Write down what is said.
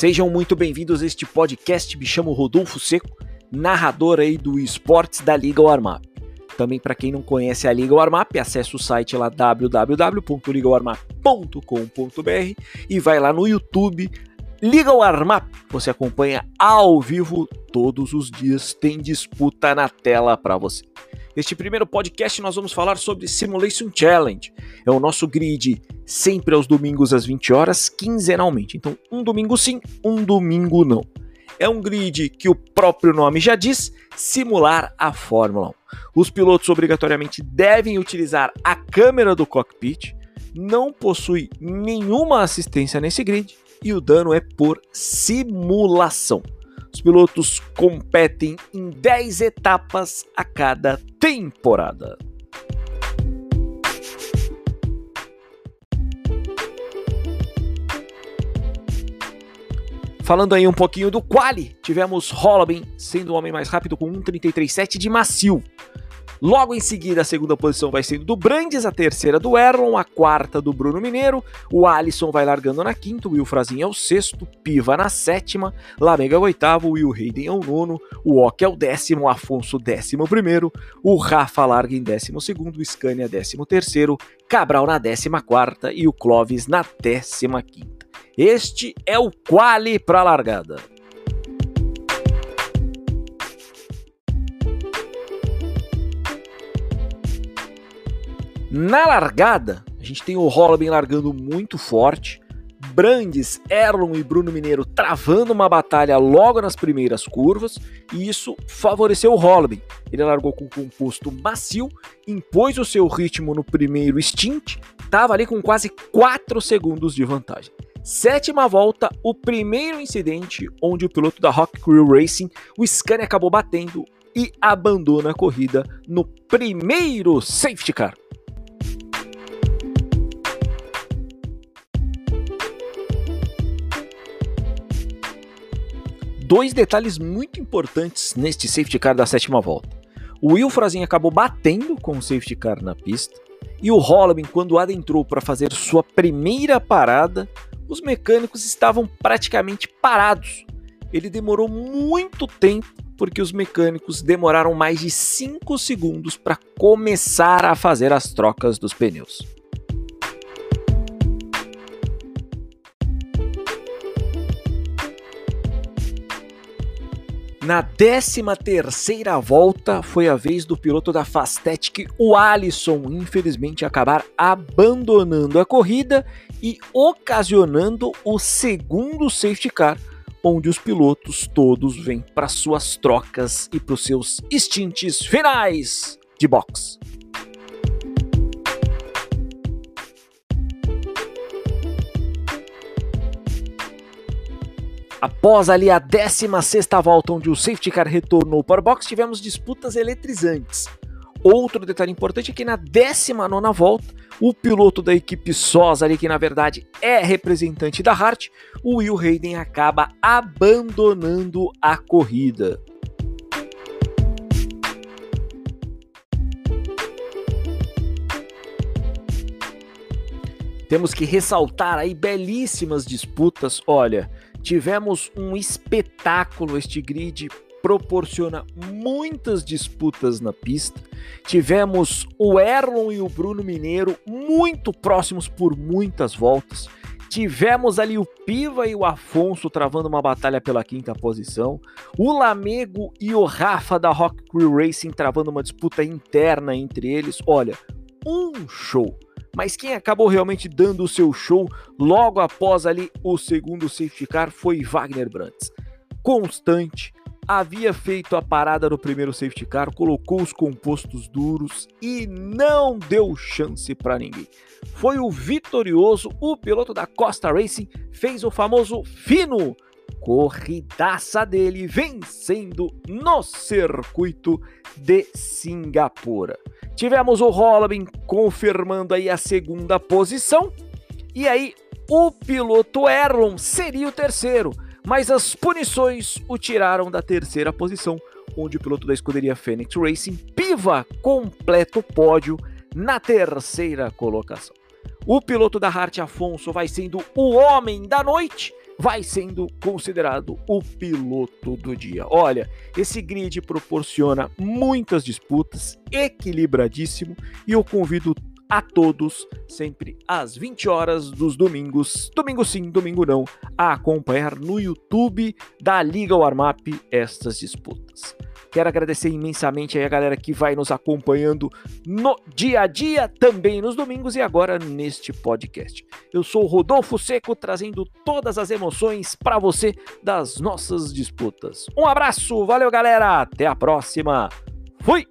Sejam muito bem-vindos a este podcast. Me chamo Rodolfo Seco, narrador aí do esportes da Liga Warmap. Também para quem não conhece a Liga Warmap, acesse o site lá www.ligawarmap.com.br e vai lá no YouTube Liga Warmap. Você acompanha ao vivo todos os dias, tem disputa na tela para você. Neste primeiro podcast nós vamos falar sobre Simulation Challenge. É o nosso grid sempre aos domingos às 20 horas, quinzenalmente. Então, um domingo sim, um domingo não. É um grid que o próprio nome já diz, simular a Fórmula 1. Os pilotos obrigatoriamente devem utilizar a câmera do cockpit, não possui nenhuma assistência nesse grid e o dano é por simulação. Os pilotos competem em 10 etapas a cada temporada. Falando aí um pouquinho do quali, tivemos Holloway sendo o homem mais rápido com 1.33.7 de macio. Logo em seguida, a segunda posição vai sendo do Brandes, a terceira do Erlon, a quarta do Bruno Mineiro, o Alisson vai largando na quinta, o Will Frazinho é o sexto, Piva na sétima, Lamega é o oitavo, o Will Hayden é o nono, o Ok é o décimo, o Afonso décimo primeiro, o Rafa larga em décimo segundo, o Scania décimo terceiro, Cabral na décima quarta e o Clovis na décima quinta. Este é o quali para a largada. Na largada, a gente tem o Holloway largando muito forte, Brandes, Erlon e Bruno Mineiro travando uma batalha logo nas primeiras curvas, e isso favoreceu o Holloway. Ele largou com um composto macio, impôs o seu ritmo no primeiro stint, estava ali com quase 4 segundos de vantagem. Sétima volta, o primeiro incidente onde o piloto da Rock Crew Racing, o Scania, acabou batendo e abandona a corrida no primeiro safety car. Dois detalhes muito importantes neste safety car da sétima volta. O Will acabou batendo com o safety car na pista e o Holloway, quando adentrou para fazer sua primeira parada, os mecânicos estavam praticamente parados. Ele demorou muito tempo porque os mecânicos demoraram mais de 5 segundos para começar a fazer as trocas dos pneus. Na 13 terceira volta foi a vez do piloto da Fastet, o Alisson, infelizmente acabar abandonando a corrida e ocasionando o segundo safety car, onde os pilotos todos vêm para suas trocas e para os seus instintos finais de boxe. Após ali a 16 volta, onde o safety car retornou para o box, tivemos disputas eletrizantes. Outro detalhe importante é que na 19 volta, o piloto da equipe SOS, ali que na verdade é representante da Hart, o Will Hayden acaba abandonando a corrida. Temos que ressaltar aí belíssimas disputas. Olha, Tivemos um espetáculo, este grid proporciona muitas disputas na pista. Tivemos o Erlon e o Bruno Mineiro muito próximos por muitas voltas. Tivemos ali o Piva e o Afonso travando uma batalha pela quinta posição. O Lamego e o Rafa da Rock Crew Racing travando uma disputa interna entre eles. Olha, um show mas quem acabou realmente dando o seu show logo após ali o segundo safety car foi Wagner Brandt. Constante, havia feito a parada no primeiro safety car, colocou os compostos duros e não deu chance para ninguém. Foi o vitorioso, o piloto da Costa Racing fez o famoso fino corridaça dele, vencendo no circuito de Singapura. Tivemos o Holloway confirmando aí a segunda posição. E aí o piloto Erlon seria o terceiro, mas as punições o tiraram da terceira posição, onde o piloto da escuderia Phoenix Racing piva completo pódio na terceira colocação. O piloto da Hart Afonso vai sendo o homem da noite, vai sendo considerado o piloto do dia. Olha, esse grid proporciona muitas disputas, equilibradíssimo, e eu convido a todos, sempre às 20 horas dos domingos, domingo sim, domingo não, a acompanhar no YouTube da Liga Warmap estas disputas. Quero agradecer imensamente aí a galera que vai nos acompanhando no dia a dia, também nos domingos e agora neste podcast. Eu sou o Rodolfo Seco, trazendo todas as emoções para você das nossas disputas. Um abraço, valeu galera, até a próxima. Fui!